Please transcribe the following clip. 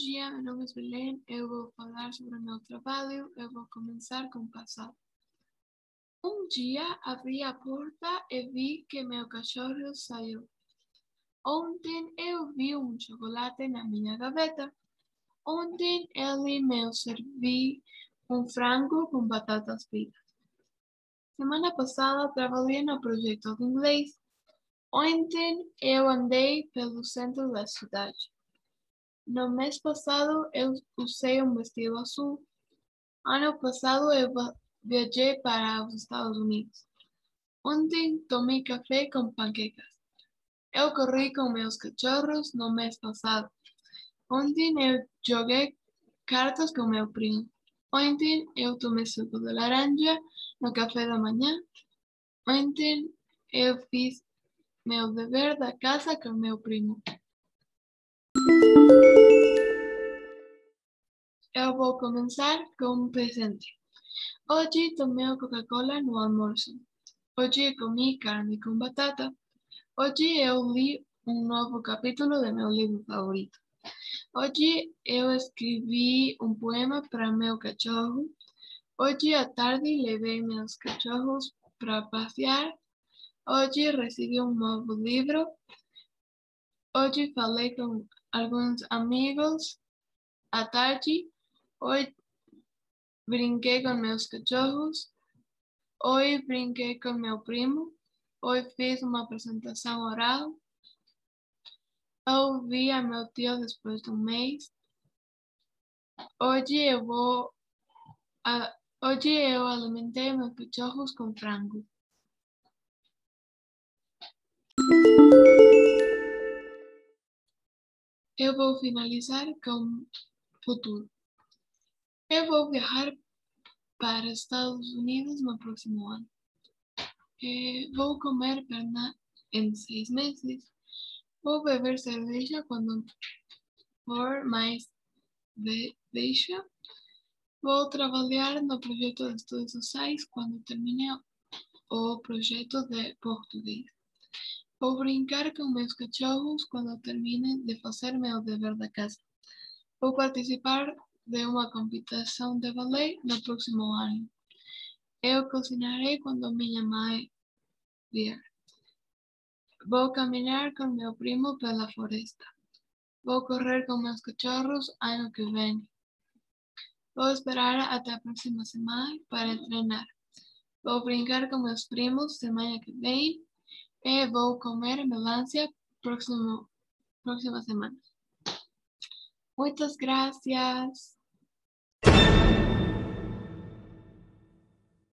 dia, meu nome é Belém. Eu vou falar sobre o meu trabalho. Eu vou começar com o passado. Um dia abri a porta e vi que meu cachorro saiu. Ontem eu vi um chocolate na minha gaveta. Ontem ele me serviu um frango com batatas fritas. Semana passada trabalhei no projeto de inglês. Ontem eu andei pelo centro da cidade. No mês passado eu usei um vestido azul. Ano passado eu viajei para os Estados Unidos. Ontem tomei café com panquecas. Eu corri com meus cachorros no mês passado. Ontem eu joguei cartas com meu primo. Ontem eu tomei suco de laranja no café da manhã. Ontem eu fiz meu dever da casa com meu primo. Eu vou começar com um presente. Hoje tomei Coca-Cola no almoço. Hoje comi carne com batata. Hoje eu li um novo capítulo do meu livro favorito. Hoje eu escrevi um poema para meu cachorro. Hoje à tarde levei meus cachorros para passear. Hoje recebi um novo livro. Hoje falei com alguns amigos à tarde. Hoje brinquei com meus cachorros. Hoje brinquei com meu primo. Hoje fiz uma apresentação oral. Eu vi a meu tio depois de um mês. Hoje eu vou. A, hoje eu alimentei meus cachorros com frango. Eu vou finalizar com futuro. Eu vou viajar para Estados Unidos no próximo ano. Eh, vou comer perna em seis meses. Vou beber cerveja quando for mais baixa. Vou trabalhar no projeto de estudos sociais quando termine o projeto de português. Vou brincar com meus cachorros quando termine de fazer meu dever da casa. Vou participar de uma competição de ballet no próximo ano. Eu cozinharei quando minha mãe vier. Vou caminhar com meu primo pela floresta. Vou correr com meus cachorros ano que vem. Vou esperar até a próxima semana para treinar. Vou brincar com meus primos semana que vem e vou comer melancia próximo, próxima semana. Muchas gracias.